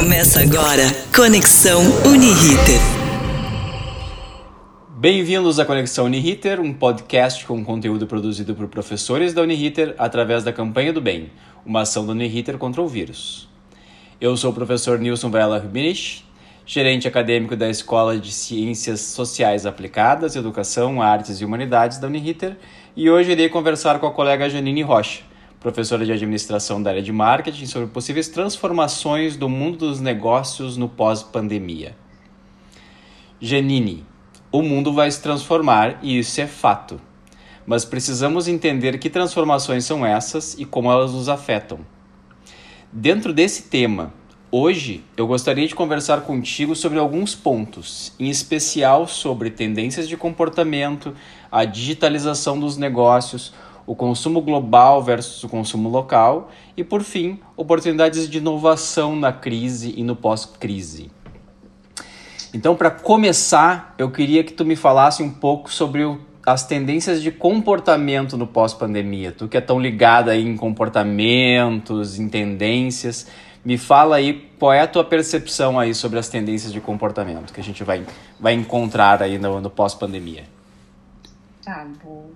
Começa agora Conexão Uniriter. Bem-vindos à Conexão Uniriter, um podcast com conteúdo produzido por professores da Uniriter através da Campanha do Bem, uma ação da Uniriter contra o vírus. Eu sou o professor Nilson Varela Rubinich, gerente acadêmico da Escola de Ciências Sociais Aplicadas, Educação, Artes e Humanidades da Uniriter, e hoje irei conversar com a colega Janine Rocha, professora de administração da área de marketing, sobre possíveis transformações do mundo dos negócios no pós-pandemia. Janine, o mundo vai se transformar e isso é fato. Mas precisamos entender que transformações são essas e como elas nos afetam. Dentro desse tema, hoje eu gostaria de conversar contigo sobre alguns pontos, em especial sobre tendências de comportamento, a digitalização dos negócios, o consumo global versus o consumo local e, por fim, oportunidades de inovação na crise e no pós-crise. Então, para começar, eu queria que tu me falasse um pouco sobre o, as tendências de comportamento no pós-pandemia. Tu que é tão ligada em comportamentos, em tendências, me fala aí qual é a tua percepção aí sobre as tendências de comportamento que a gente vai, vai encontrar aí no, no pós-pandemia. Tá bom.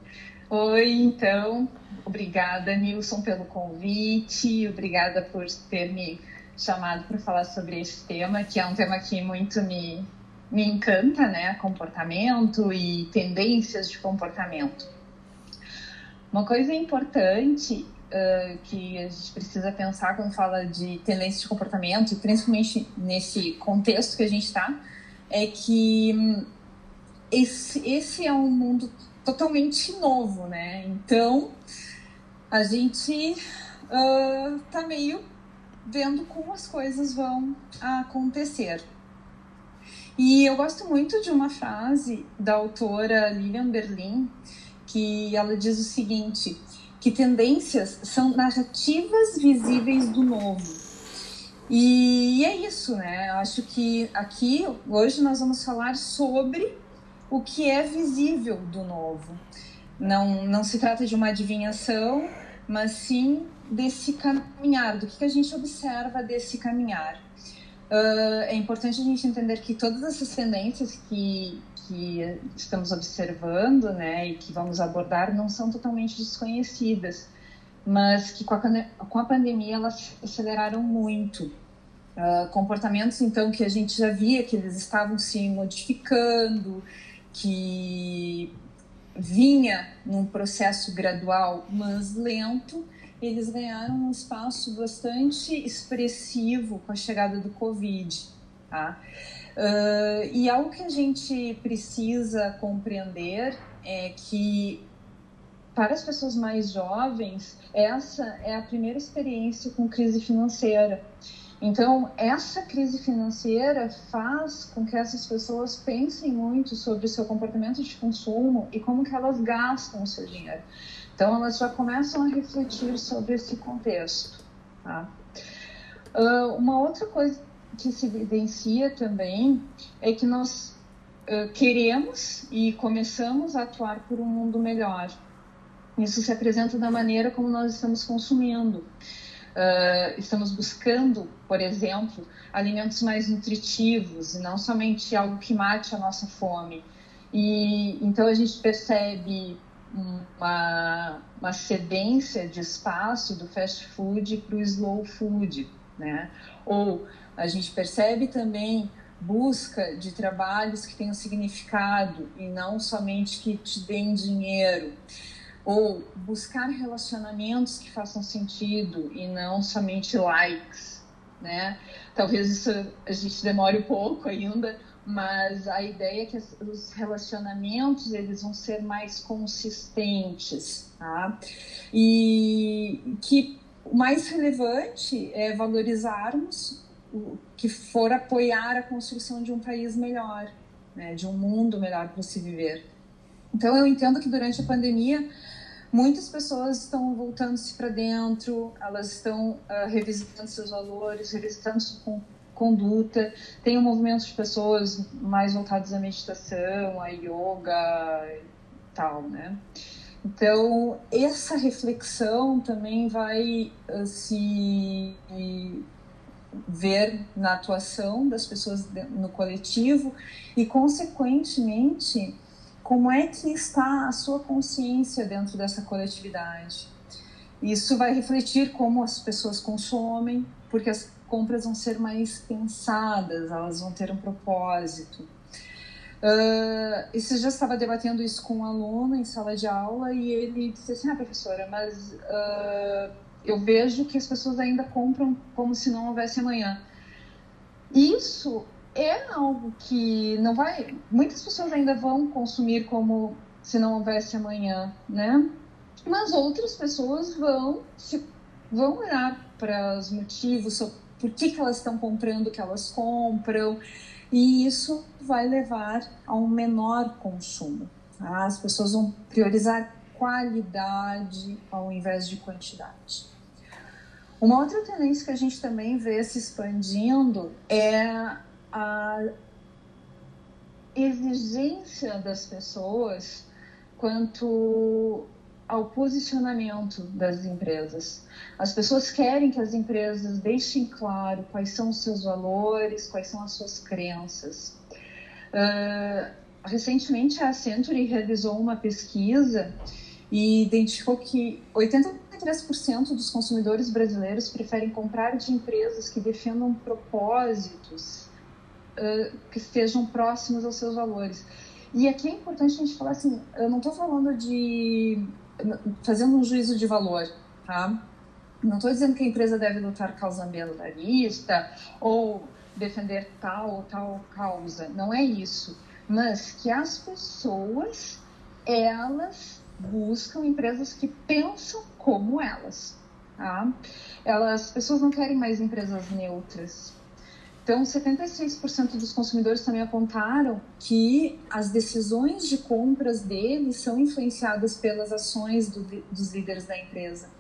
Oi, então, obrigada, Nilson, pelo convite, obrigada por ter me chamado para falar sobre esse tema, que é um tema que muito me, me encanta, né? Comportamento e tendências de comportamento. Uma coisa importante uh, que a gente precisa pensar quando fala de tendências de comportamento, principalmente nesse contexto que a gente está, é que hum, esse, esse é um mundo totalmente novo, né? Então, a gente uh, tá meio vendo como as coisas vão acontecer. E eu gosto muito de uma frase da autora Lilian Berlin, que ela diz o seguinte, que tendências são narrativas visíveis do novo. E é isso, né? Eu acho que aqui, hoje, nós vamos falar sobre o que é visível do novo. Não, não se trata de uma adivinhação, mas sim desse caminhar, do que, a gente observa desse caminhar. Uh, é importante a gente entender que todas essas tendências que, que estamos observando né, e que vamos abordar não são totalmente desconhecidas, mas que com a, com a pandemia elas aceleraram muito. Uh, comportamentos, então, que a gente já via que eles estavam se modificando, que vinha num processo gradual, mas lento, eles ganharam um espaço bastante expressivo com a chegada do Covid. Tá? Uh, e algo que a gente precisa compreender é que para as pessoas mais jovens, essa é a primeira experiência com crise financeira. Então, essa crise financeira faz com que essas pessoas pensem muito sobre o seu comportamento de consumo e como que elas gastam o seu dinheiro. Então, elas já começam a refletir sobre esse contexto. Tá? Uh, uma outra coisa que se evidencia também é que nós uh, queremos e começamos a atuar por um mundo melhor. Isso se apresenta da maneira como nós estamos consumindo. Uh, estamos buscando, por exemplo, alimentos mais nutritivos e não somente algo que mate a nossa fome. E então a gente percebe uma, uma cedência de espaço do fast food para o slow food, né? Ou a gente percebe também busca de trabalhos que tenham significado e não somente que te deem dinheiro ou buscar relacionamentos que façam sentido e não somente likes, né? Talvez isso a gente demore um pouco ainda, mas a ideia é que os relacionamentos eles vão ser mais consistentes, tá? E que o mais relevante é valorizarmos o que for apoiar a construção de um país melhor, né? De um mundo melhor para se viver. Então eu entendo que durante a pandemia muitas pessoas estão voltando-se para dentro, elas estão uh, revisitando seus valores, revisitando sua conduta. Tem um movimento de pessoas mais voltadas à meditação, à yoga e tal, né? Então, essa reflexão também vai uh, se ver na atuação das pessoas no coletivo e, consequentemente, como é que está a sua consciência dentro dessa coletividade. Isso vai refletir como as pessoas consomem, porque as compras vão ser mais pensadas, elas vão ter um propósito. Uh, esse já estava debatendo isso com um aluno em sala de aula e ele disse assim: Ah, professora, mas uh, eu vejo que as pessoas ainda compram como se não houvesse amanhã. Isso é algo que não vai. Muitas pessoas ainda vão consumir como se não houvesse amanhã, né? Mas outras pessoas vão se, vão olhar para os motivos, por que, que elas estão comprando o que elas compram, e isso vai levar a um menor consumo. Tá? As pessoas vão priorizar qualidade ao invés de quantidade. Uma outra tendência que a gente também vê se expandindo é a exigência das pessoas quanto ao posicionamento das empresas. As pessoas querem que as empresas deixem claro quais são os seus valores, quais são as suas crenças. Uh, recentemente, a Accenture realizou uma pesquisa e identificou que 83% dos consumidores brasileiros preferem comprar de empresas que defendam propósitos que estejam próximos aos seus valores. E aqui é importante a gente falar assim, eu não estou falando de fazendo um juízo de valor, tá? Não estou dizendo que a empresa deve lutar causa ambientalista ou defender tal ou tal causa, não é isso. Mas que as pessoas, elas buscam empresas que pensam como elas, tá? Elas, as pessoas não querem mais empresas neutras, então, 76% dos consumidores também apontaram que as decisões de compras deles são influenciadas pelas ações do, dos líderes da empresa.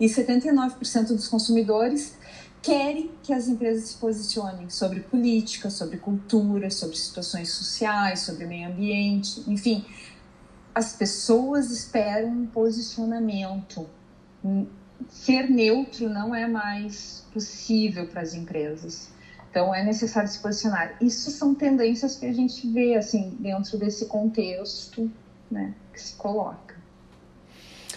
E 79% dos consumidores querem que as empresas se posicionem sobre política, sobre cultura, sobre situações sociais, sobre meio ambiente, enfim. As pessoas esperam um posicionamento. Ser neutro não é mais possível para as empresas. Então é necessário se posicionar. Isso são tendências que a gente vê assim dentro desse contexto, né, que se coloca.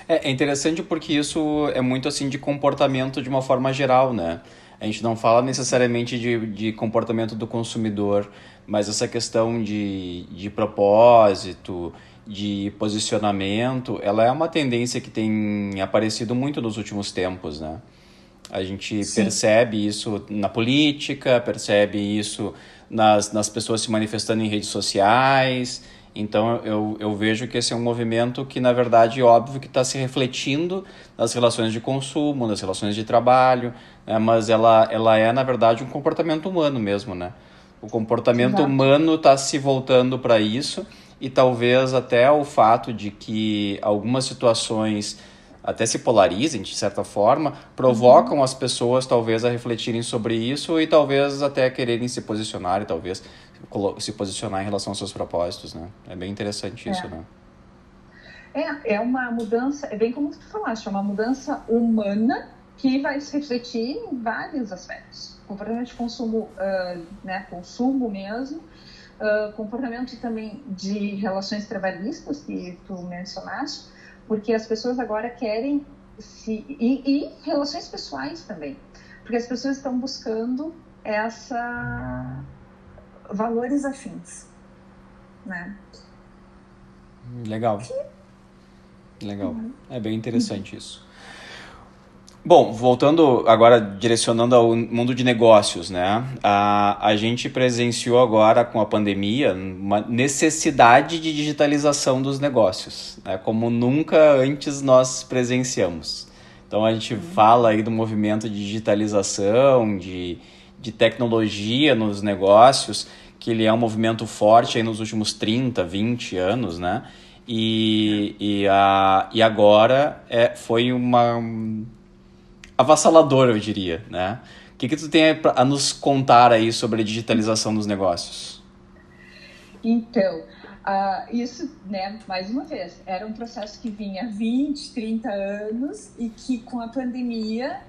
É, é interessante porque isso é muito assim de comportamento de uma forma geral, né? A gente não fala necessariamente de, de comportamento do consumidor, mas essa questão de, de propósito, de posicionamento, ela é uma tendência que tem aparecido muito nos últimos tempos, né? A gente Sim. percebe isso na política, percebe isso nas, nas pessoas se manifestando em redes sociais. Então eu, eu vejo que esse é um movimento que, na verdade, é óbvio que está se refletindo nas relações de consumo, nas relações de trabalho, né? mas ela, ela é, na verdade, um comportamento humano mesmo, né? O comportamento Exato. humano está se voltando para isso e talvez até o fato de que algumas situações até se polarizem de certa forma, provocam uhum. as pessoas talvez a refletirem sobre isso e talvez até quererem se posicionar e talvez se posicionar em relação aos seus propósitos, né? É bem interessante isso, é. né? É, é uma mudança, é bem como tu falaste, é uma mudança humana que vai se refletir em vários aspectos. Comportamento de consumo, uh, né, consumo mesmo, uh, comportamento também de relações trabalhistas que tu mencionaste, porque as pessoas agora querem se e, e relações pessoais também, porque as pessoas estão buscando essa valores afins, né? Legal. Legal. Uhum. É bem interessante isso. Bom, voltando agora, direcionando ao mundo de negócios, né? A, a gente presenciou agora com a pandemia uma necessidade de digitalização dos negócios, né? como nunca antes nós presenciamos. Então a gente fala aí do movimento de digitalização, de, de tecnologia nos negócios, que ele é um movimento forte aí nos últimos 30, 20 anos, né? E, e, a, e agora é, foi uma avassalador, eu diria, né? O que, que tu tem a nos contar aí sobre a digitalização dos negócios? Então, uh, isso, né, mais uma vez, era um processo que vinha há 20, 30 anos e que com a pandemia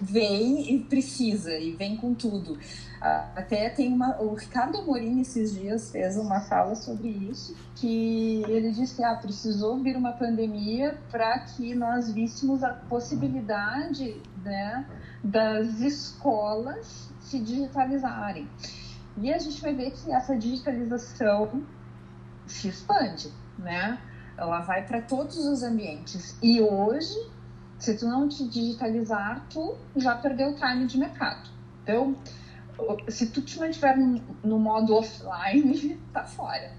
vem e precisa e vem com tudo. Até tem uma. O Ricardo Amorim, esses dias, fez uma fala sobre isso, que ele disse que ah, precisou vir uma pandemia para que nós víssemos a possibilidade né, das escolas se digitalizarem. E a gente vai ver que essa digitalização se expande, né? Ela vai para todos os ambientes. E hoje, se tu não te digitalizar, tu já perdeu o time de mercado. Então, se tu te mantiver no modo offline, tá fora.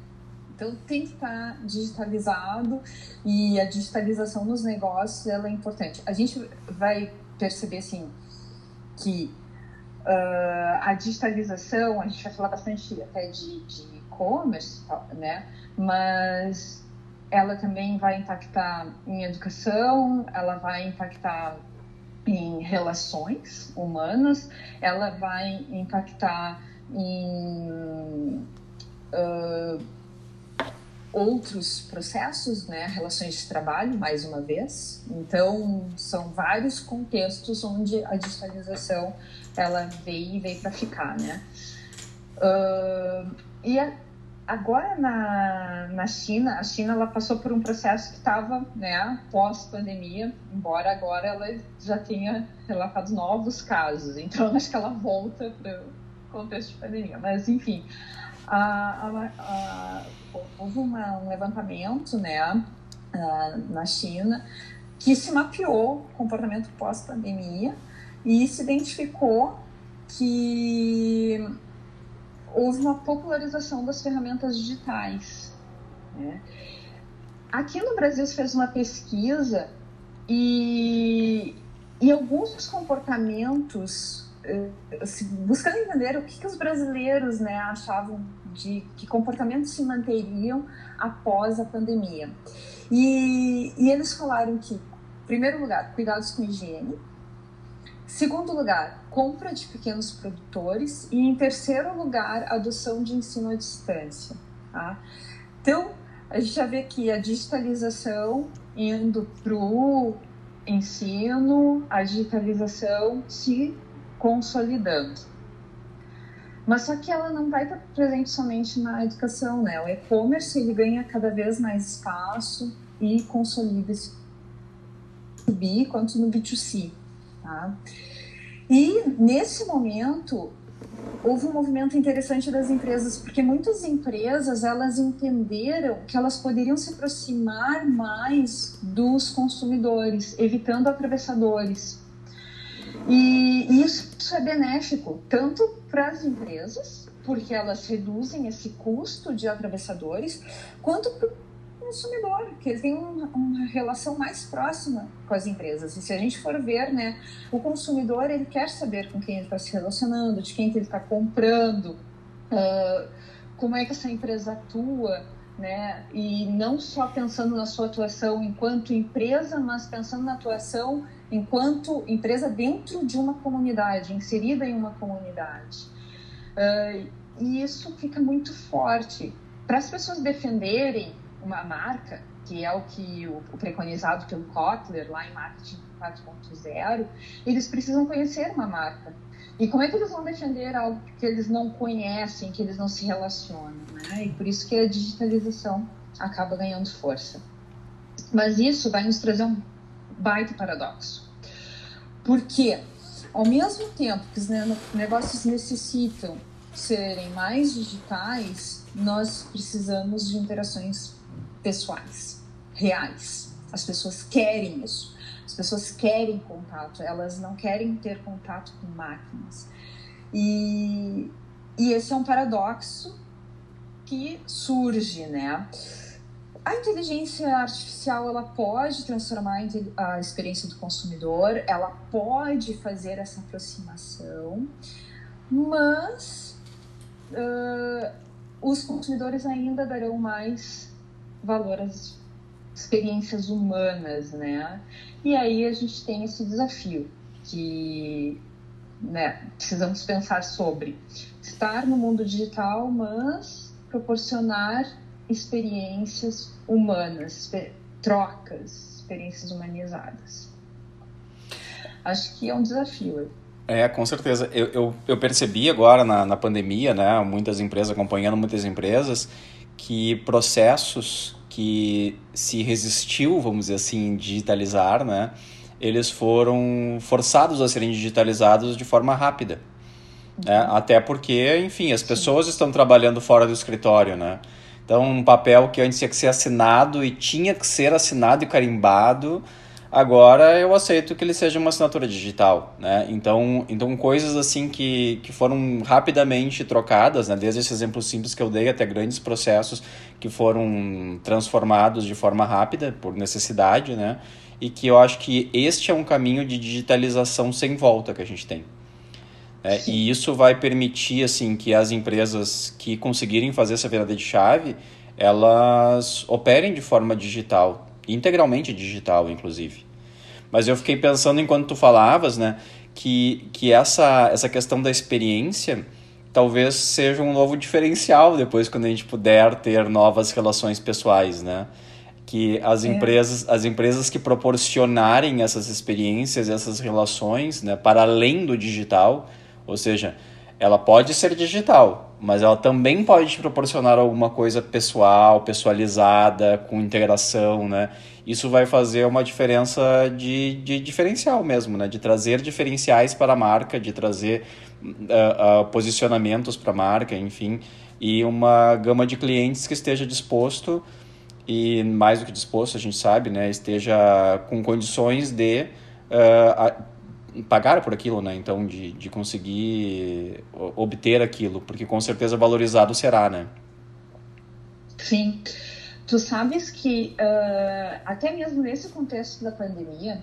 Então tem que estar digitalizado e a digitalização nos negócios ela é importante. A gente vai perceber assim que uh, a digitalização, a gente vai falar bastante até de e-commerce, né? Mas ela também vai impactar em educação, ela vai impactar em relações humanas, ela vai impactar em uh, outros processos, né, relações de trabalho, mais uma vez. Então, são vários contextos onde a digitalização ela veio e veio para ficar, né? Uh, e a, Agora na, na China, a China ela passou por um processo que estava né, pós-pandemia, embora agora ela já tenha relatado novos casos, então acho que ela volta para o contexto de pandemia. Mas enfim, a, a, a, houve uma, um levantamento né, na China que se mapeou o comportamento pós-pandemia e se identificou que houve uma popularização das ferramentas digitais. Né? Aqui no Brasil se fez uma pesquisa e, e alguns comportamentos, eh, assim, buscando entender o que, que os brasileiros né, achavam de que comportamentos se manteriam após a pandemia. E, e eles falaram que, em primeiro lugar, cuidados com higiene, Segundo lugar, compra de pequenos produtores. E em terceiro lugar, adoção de ensino à distância. Tá? Então, a gente já vê que a digitalização indo para o ensino, a digitalização se consolidando. Mas só que ela não vai estar presente somente na educação, né? O e-commerce ele ganha cada vez mais espaço e consolida-se no B2B quanto no B2C. Tá? E nesse momento houve um movimento interessante das empresas, porque muitas empresas elas entenderam que elas poderiam se aproximar mais dos consumidores, evitando atravessadores. E isso é benéfico tanto para as empresas, porque elas reduzem esse custo de atravessadores, quanto consumidor, que ele tem uma, uma, relação mais próxima com as empresas. E se a gente for ver, né, o consumidor ele quer saber com quem ele está se relacionando, de quem que ele está comprando, uh, como é que essa empresa atua, né? E não só pensando na sua atuação enquanto empresa, mas pensando na atuação enquanto empresa dentro de uma comunidade, inserida em uma comunidade. Uh, e isso fica muito forte. Para as pessoas defenderem uma marca, que é o que o, o preconizado pelo Kotler lá em Marketing 4.0, eles precisam conhecer uma marca. E como é que eles vão defender algo que eles não conhecem, que eles não se relacionam? Né? E por isso que a digitalização acaba ganhando força. Mas isso vai nos trazer um baita paradoxo. Porque, ao mesmo tempo que os negócios necessitam serem mais digitais, nós precisamos de interações pessoais, reais. As pessoas querem isso. As pessoas querem contato, elas não querem ter contato com máquinas. E, e esse é um paradoxo que surge, né? A inteligência artificial ela pode transformar a experiência do consumidor, ela pode fazer essa aproximação, mas uh, os consumidores ainda darão mais valor às experiências humanas, né? E aí a gente tem esse desafio que né, precisamos pensar sobre estar no mundo digital, mas proporcionar experiências humanas, trocas, experiências humanizadas. acho que é um desafio. É, com certeza. Eu, eu, eu percebi agora na, na pandemia, né, muitas empresas, acompanhando muitas empresas, que processos que se resistiu, vamos dizer assim, digitalizar, né, eles foram forçados a serem digitalizados de forma rápida. Né? Até porque, enfim, as pessoas Sim. estão trabalhando fora do escritório, né? Então, um papel que antes tinha que ser assinado e tinha que ser assinado e carimbado, Agora eu aceito que ele seja uma assinatura digital, né? Então, então coisas assim que, que foram rapidamente trocadas, né? Desde esse exemplo simples que eu dei até grandes processos que foram transformados de forma rápida por necessidade, né? E que eu acho que este é um caminho de digitalização sem volta que a gente tem. É, e isso vai permitir assim que as empresas que conseguirem fazer essa virada de chave, elas operem de forma digital, integralmente digital, inclusive. Mas eu fiquei pensando enquanto tu falavas, né, que, que essa, essa questão da experiência talvez seja um novo diferencial depois quando a gente puder ter novas relações pessoais, né? Que as é. empresas, as empresas que proporcionarem essas experiências, essas relações, né, para além do digital, ou seja, ela pode ser digital, mas ela também pode te proporcionar alguma coisa pessoal, pessoalizada, com integração, né? Isso vai fazer uma diferença de, de diferencial mesmo, né? De trazer diferenciais para a marca, de trazer uh, uh, posicionamentos para a marca, enfim, e uma gama de clientes que esteja disposto e mais do que disposto, a gente sabe, né? Esteja com condições de uh, pagar por aquilo, né? Então, de, de conseguir obter aquilo, porque com certeza valorizado será, né? Sim. Tu sabes que, uh, até mesmo nesse contexto da pandemia,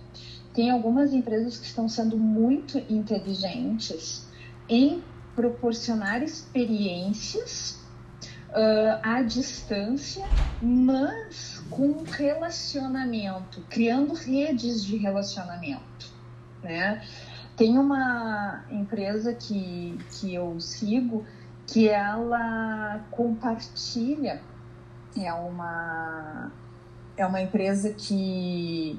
tem algumas empresas que estão sendo muito inteligentes em proporcionar experiências uh, à distância, mas com relacionamento, criando redes de relacionamento né? Tem uma empresa que, que eu sigo que ela compartilha, é uma, é uma empresa que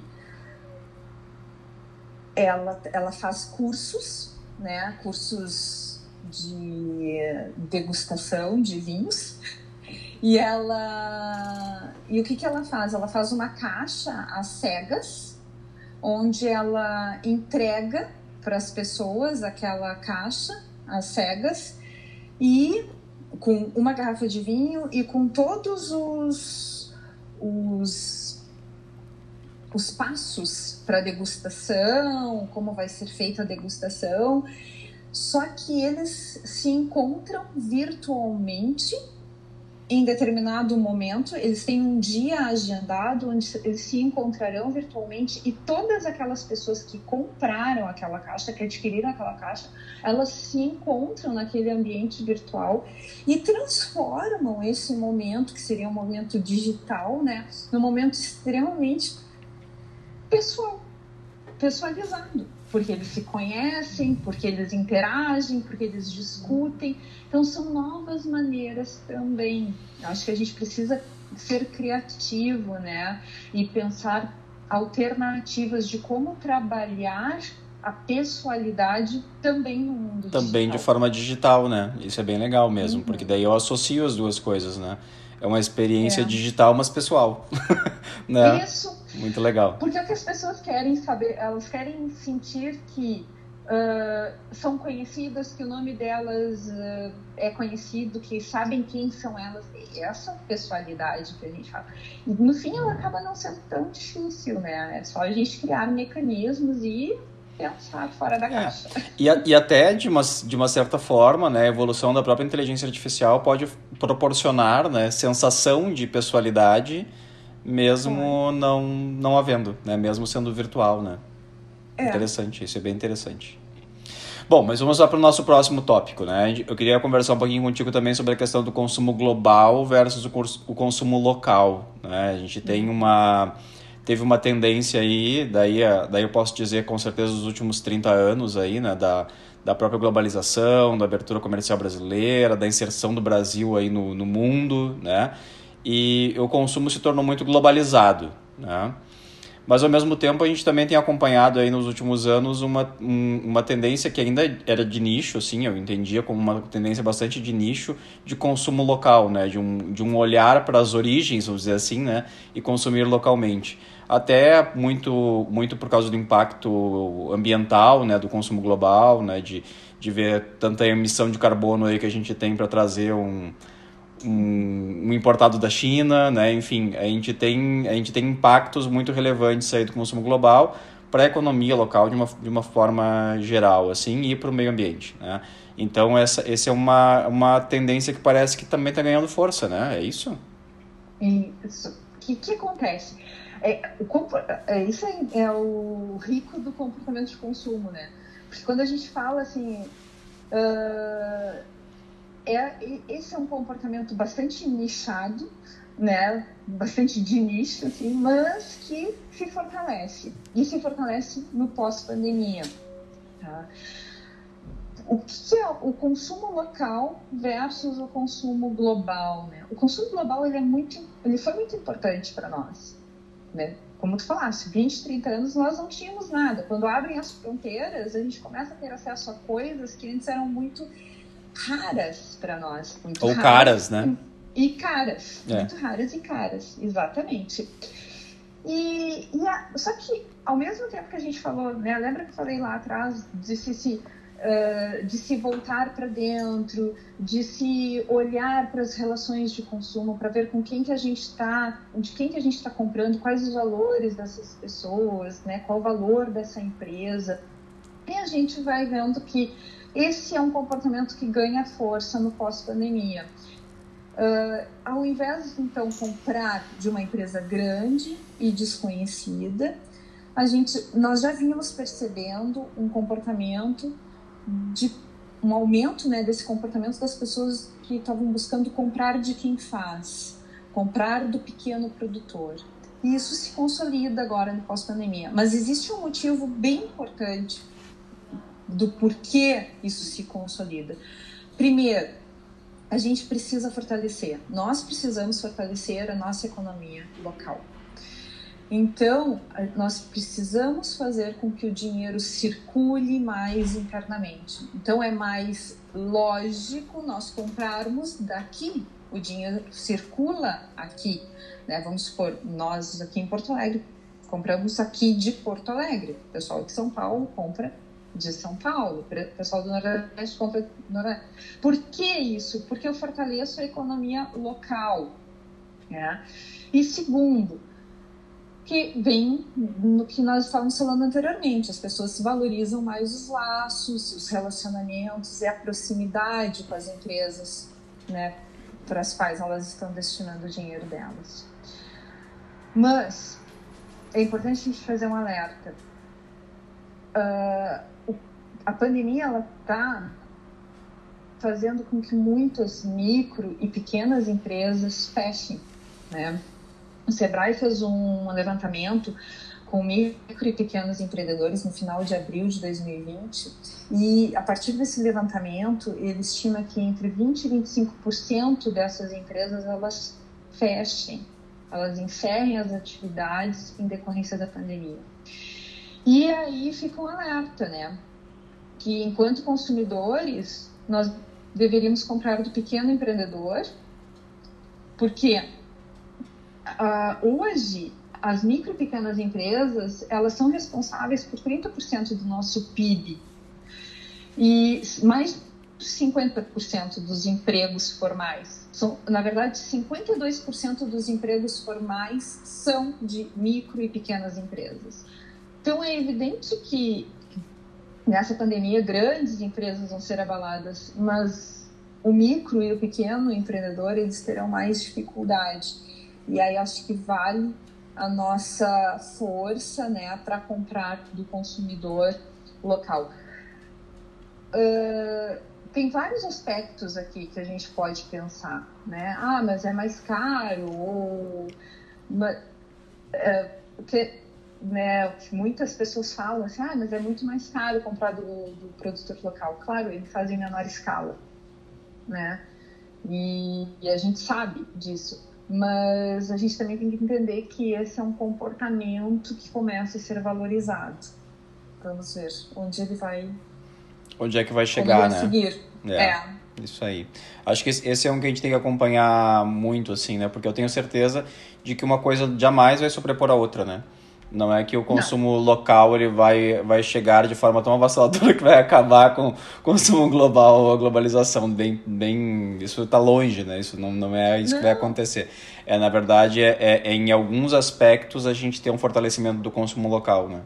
ela, ela faz cursos, né? Cursos de degustação de vinhos. E ela. E o que, que ela faz? Ela faz uma caixa às cegas onde ela entrega para as pessoas aquela caixa, as cegas, e com uma garrafa de vinho e com todos os, os, os passos para degustação, como vai ser feita a degustação. Só que eles se encontram virtualmente em determinado momento, eles têm um dia agendado onde eles se encontrarão virtualmente e todas aquelas pessoas que compraram aquela caixa, que adquiriram aquela caixa, elas se encontram naquele ambiente virtual e transformam esse momento, que seria um momento digital, né, num momento extremamente pessoal, pessoalizado porque eles se conhecem, porque eles interagem, porque eles discutem. Então, são novas maneiras também. Eu acho que a gente precisa ser criativo, né? E pensar alternativas de como trabalhar a pessoalidade também no mundo também digital. de forma digital, né? Isso é bem legal mesmo, uhum. porque daí eu associo as duas coisas, né? É uma experiência é. digital, mas pessoal. né? Isso. Muito legal. Porque o que as pessoas querem saber, elas querem sentir que uh, são conhecidas, que o nome delas uh, é conhecido, que sabem quem são elas. Essa pessoalidade que a gente fala. E no fim ela acaba não sendo tão difícil, né? É só a gente criar mecanismos e pensar fora da é. caixa. E, a, e até, de uma, de uma certa forma, né, a evolução da própria inteligência artificial pode proporcionar né, sensação de pessoalidade, mesmo não, não havendo, né, mesmo sendo virtual. Né? É. Interessante, isso é bem interessante. Bom, mas vamos lá para o nosso próximo tópico, né? Eu queria conversar um pouquinho contigo também sobre a questão do consumo global versus o, consumo local, né? A gente tem uma teve uma tendência aí, daí, daí eu posso dizer com certeza os últimos 30 anos aí, né, da, da própria globalização, da abertura comercial brasileira, da inserção do Brasil aí no, no mundo, né, e o consumo se tornou muito globalizado, né, mas ao mesmo tempo a gente também tem acompanhado aí nos últimos anos uma, um, uma tendência que ainda era de nicho, assim, eu entendia como uma tendência bastante de nicho de consumo local, né, de um, de um olhar para as origens, vamos dizer assim, né, e consumir localmente. Até muito, muito por causa do impacto ambiental, né, do consumo global, né, de, de ver tanta emissão de carbono aí que a gente tem para trazer um um, um, importado da China, né? Enfim, a gente tem a gente tem impactos muito relevantes aí do consumo global para a economia local de uma, de uma forma geral, assim, e para o meio ambiente, né? Então essa essa é uma, uma tendência que parece que também está ganhando força, né? É isso? Isso. O que, que acontece? É, o, é, isso é, é o rico do comportamento de consumo, né? Porque quando a gente fala assim, uh, é, esse é um comportamento bastante nichado, né? Bastante de nicho, assim, mas que se fortalece. E se fortalece no pós-pandemia. Tá? O que é o consumo local versus o consumo global, né? O consumo global ele é muito, ele foi muito importante para nós, né? Como tu falaste, 20, 30 anos nós não tínhamos nada. Quando abrem as fronteiras, a gente começa a ter acesso a coisas que antes eram muito raras para nós. Muito Ou raras, caras, né? E, caras. É. Muito raras e caras, exatamente. E, e a, só que, ao mesmo tempo que a gente falou, né, lembra que eu falei lá atrás de se, se uh, de se voltar para dentro, de se olhar para as relações de consumo, para ver com quem que a gente está, de quem que a gente está comprando, quais os valores dessas pessoas, né, qual o valor dessa empresa. E a gente vai vendo que esse é um comportamento que ganha força no pós-pandemia. Uh, ao invés de então comprar de uma empresa grande e desconhecida, a gente, nós já vínhamos percebendo um comportamento de um aumento né, desse comportamento das pessoas que estavam buscando comprar de quem faz, comprar do pequeno produtor. E isso se consolida agora no pós-pandemia. Mas existe um motivo bem importante do porquê isso se consolida. Primeiro, a gente precisa fortalecer, nós precisamos fortalecer a nossa economia local. Então, nós precisamos fazer com que o dinheiro circule mais internamente. Então, é mais lógico nós comprarmos daqui. O dinheiro circula aqui. Né? Vamos supor, nós aqui em Porto Alegre compramos aqui de Porto Alegre. O pessoal de São Paulo compra de São Paulo, pessoal do Nordeste compra Nordeste. Por que isso? Porque eu fortaleço a economia local. Né? E segundo, que vem no que nós estávamos falando anteriormente, as pessoas valorizam mais os laços, os relacionamentos e a proximidade com as empresas né, para as quais elas estão destinando o dinheiro delas. Mas é importante a gente fazer um alerta. Uh, a pandemia ela está fazendo com que muitas micro e pequenas empresas fechem, né? O Sebrae fez um levantamento com micro e pequenos empreendedores no final de abril de 2020 e a partir desse levantamento ele estima que entre 20 e 25% dessas empresas elas fechem, elas encerrem as atividades em decorrência da pandemia. E aí fica um alerta, né? Que, enquanto consumidores, nós deveríamos comprar do pequeno empreendedor, porque uh, hoje as micro e pequenas empresas elas são responsáveis por 30% do nosso PIB e mais de 50% dos empregos formais. São, na verdade, 52% dos empregos formais são de micro e pequenas empresas. Então é evidente que nessa pandemia grandes empresas vão ser abaladas, mas o micro e o pequeno empreendedor eles terão mais dificuldade. E aí acho que vale a nossa força, né, para comprar do consumidor local. Uh, tem vários aspectos aqui que a gente pode pensar, né? Ah, mas é mais caro ou mas, uh, né, muitas pessoas falam assim, ah, mas é muito mais caro comprar do, do produtor local. Claro, ele faz em menor escala, né? E, e, a gente sabe disso. mas a gente também tem que entender que esse é um comportamento que começa a ser valorizado. Vamos ver onde ele vai. Onde é que vai chegar, né? Seguir. É, é. Isso aí. Acho que esse é um que a gente tem que acompanhar muito, assim, né? Porque eu tenho certeza de que uma coisa jamais vai sobrepor a outra, né? Não é que o consumo não. local ele vai, vai chegar de forma tão avassaladora que vai acabar com o consumo global ou a globalização. Bem, bem, isso está longe, né? Isso não, não é isso não. que vai acontecer. É, na verdade, é, é, é, em alguns aspectos a gente tem um fortalecimento do consumo local, né?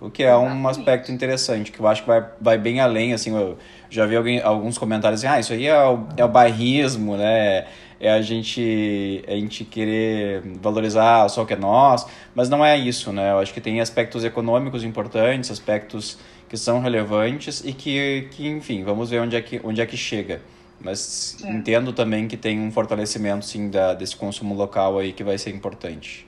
O que é Exatamente. um aspecto interessante, que eu acho que vai, vai bem além, assim, eu já vi alguém, alguns comentários assim, ah, isso aí é o, é o bairrismo, né? É a gente, a gente querer valorizar só o que é nós, mas não é isso, né? Eu acho que tem aspectos econômicos importantes, aspectos que são relevantes e que, que enfim, vamos ver onde é que, onde é que chega. Mas é. entendo também que tem um fortalecimento, sim, da, desse consumo local aí que vai ser importante.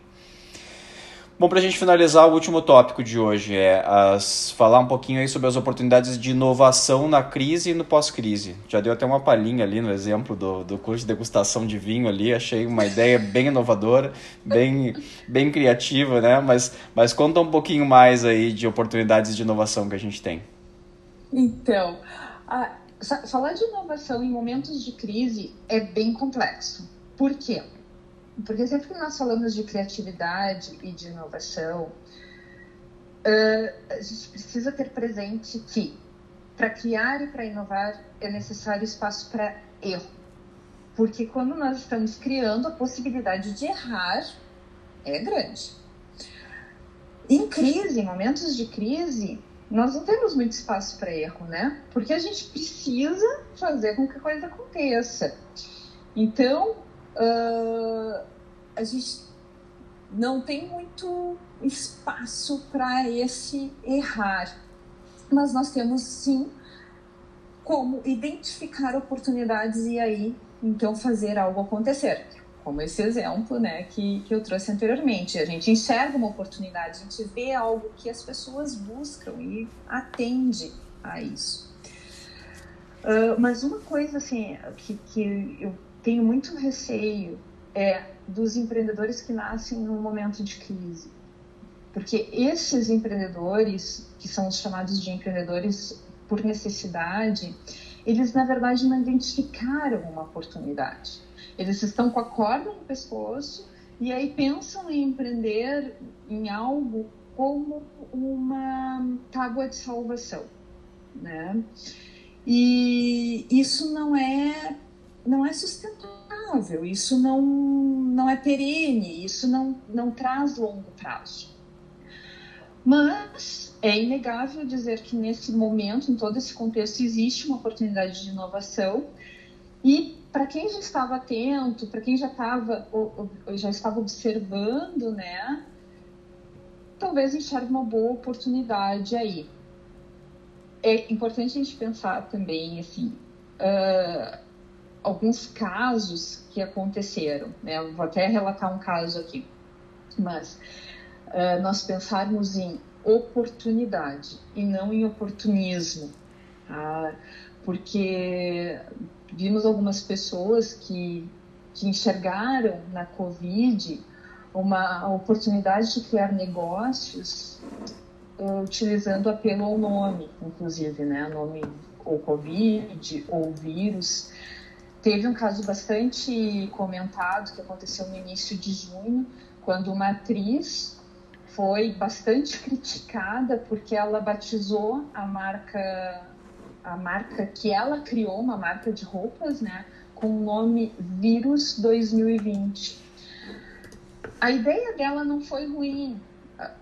Bom, para a gente finalizar, o último tópico de hoje é as, falar um pouquinho aí sobre as oportunidades de inovação na crise e no pós-crise. Já deu até uma palhinha ali no exemplo do, do curso de degustação de vinho ali, achei uma ideia bem inovadora, bem, bem criativa, né? Mas, mas conta um pouquinho mais aí de oportunidades de inovação que a gente tem. Então, a, falar de inovação em momentos de crise é bem complexo. Por quê? Porque sempre que nós falamos de criatividade e de inovação, a gente precisa ter presente que para criar e para inovar é necessário espaço para erro. Porque quando nós estamos criando, a possibilidade de errar é grande. Em crise, em momentos de crise, nós não temos muito espaço para erro, né? Porque a gente precisa fazer com que a coisa aconteça. Então, uh, a gente não tem muito espaço para esse errar, mas nós temos sim como identificar oportunidades e aí então fazer algo acontecer. Como esse exemplo né, que, que eu trouxe anteriormente. A gente enxerga uma oportunidade, a gente vê algo que as pessoas buscam e atende a isso. Uh, mas uma coisa assim que, que eu tenho muito receio é dos empreendedores que nascem num momento de crise. Porque esses empreendedores, que são os chamados de empreendedores por necessidade, eles na verdade não identificaram uma oportunidade. Eles estão com a corda no pescoço e aí pensam em empreender em algo como uma tábua de salvação, né? E isso não é não é sustentável, isso não, não é perene, isso não, não traz longo prazo. Mas é inegável dizer que nesse momento, em todo esse contexto, existe uma oportunidade de inovação e para quem já estava atento, para quem já estava já estava observando, né, talvez enxergue uma boa oportunidade aí. É importante a gente pensar também assim, uh, alguns casos que aconteceram. Né? Eu vou até relatar um caso aqui, mas uh, nós pensarmos em oportunidade e não em oportunismo, tá? porque vimos algumas pessoas que, que enxergaram na Covid uma oportunidade de criar negócios uh, utilizando apelo ao nome, inclusive, né? Nome ou Covid ou vírus. Teve um caso bastante comentado que aconteceu no início de junho, quando uma atriz foi bastante criticada porque ela batizou a marca a marca que ela criou, uma marca de roupas, né, com o nome Vírus 2020. A ideia dela não foi ruim,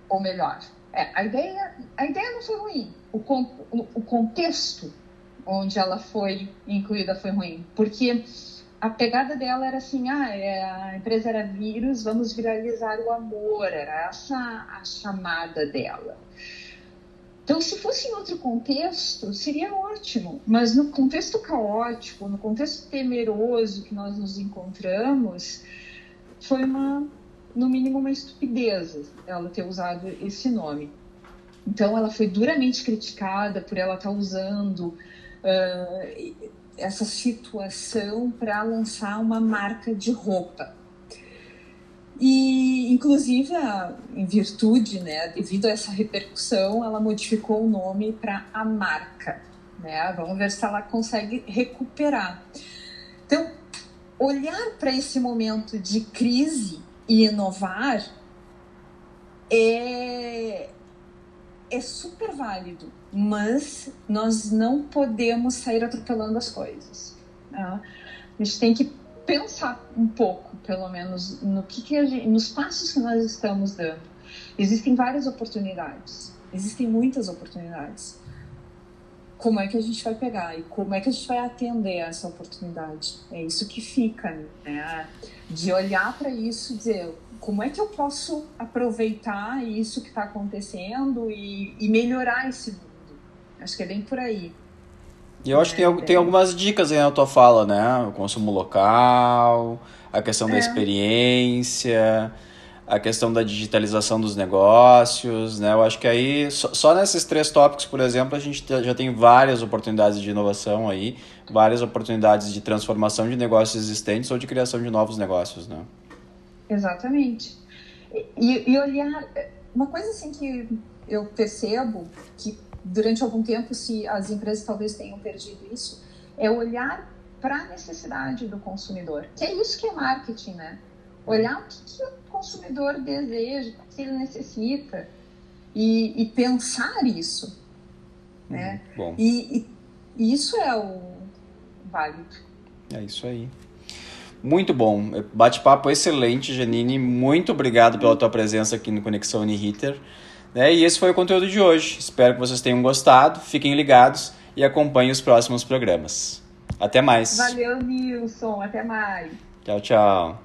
ou melhor, é, a ideia a ideia não foi ruim. O, o contexto onde ela foi incluída foi ruim, porque a pegada dela era assim, ah, é, a empresa era vírus, vamos viralizar o amor, era essa a chamada dela. Então, se fosse em outro contexto, seria ótimo, mas no contexto caótico, no contexto temeroso que nós nos encontramos, foi uma, no mínimo, uma estupidez ela ter usado esse nome. Então, ela foi duramente criticada por ela estar usando uh, essa situação para lançar uma marca de roupa. E, inclusive, a, em virtude, né, devido a essa repercussão, ela modificou o nome para a marca. Né? Vamos ver se ela consegue recuperar. Então, olhar para esse momento de crise e inovar é, é super válido, mas nós não podemos sair atropelando as coisas. Né? A gente tem que pensar um pouco, pelo menos, no que, que gente, nos passos que nós estamos dando. Existem várias oportunidades, existem muitas oportunidades. Como é que a gente vai pegar e como é que a gente vai atender a essa oportunidade? É isso que fica, né? De olhar para isso e dizer como é que eu posso aproveitar isso que está acontecendo e, e, melhorar esse. Acho que é bem por aí. E eu acho que tem, tem algumas dicas aí na tua fala, né? O consumo local, a questão é. da experiência, a questão da digitalização dos negócios, né? Eu acho que aí, só, só nesses três tópicos, por exemplo, a gente já tem várias oportunidades de inovação aí, várias oportunidades de transformação de negócios existentes ou de criação de novos negócios, né? Exatamente. E, e olhar, uma coisa assim que eu percebo que durante algum tempo, se as empresas talvez tenham perdido isso, é olhar para a necessidade do consumidor, que é isso que é marketing, né? Olhar o que, que o consumidor deseja, o que ele necessita e, e pensar isso, né? Hum, bom. E, e isso é o válido. É isso aí. Muito bom. Bate-papo excelente, Janine. Muito obrigado pela tua presença aqui no Conexão Uniriter. Né? E esse foi o conteúdo de hoje. Espero que vocês tenham gostado. Fiquem ligados e acompanhem os próximos programas. Até mais. Valeu, Nilson. Até mais. Tchau, tchau.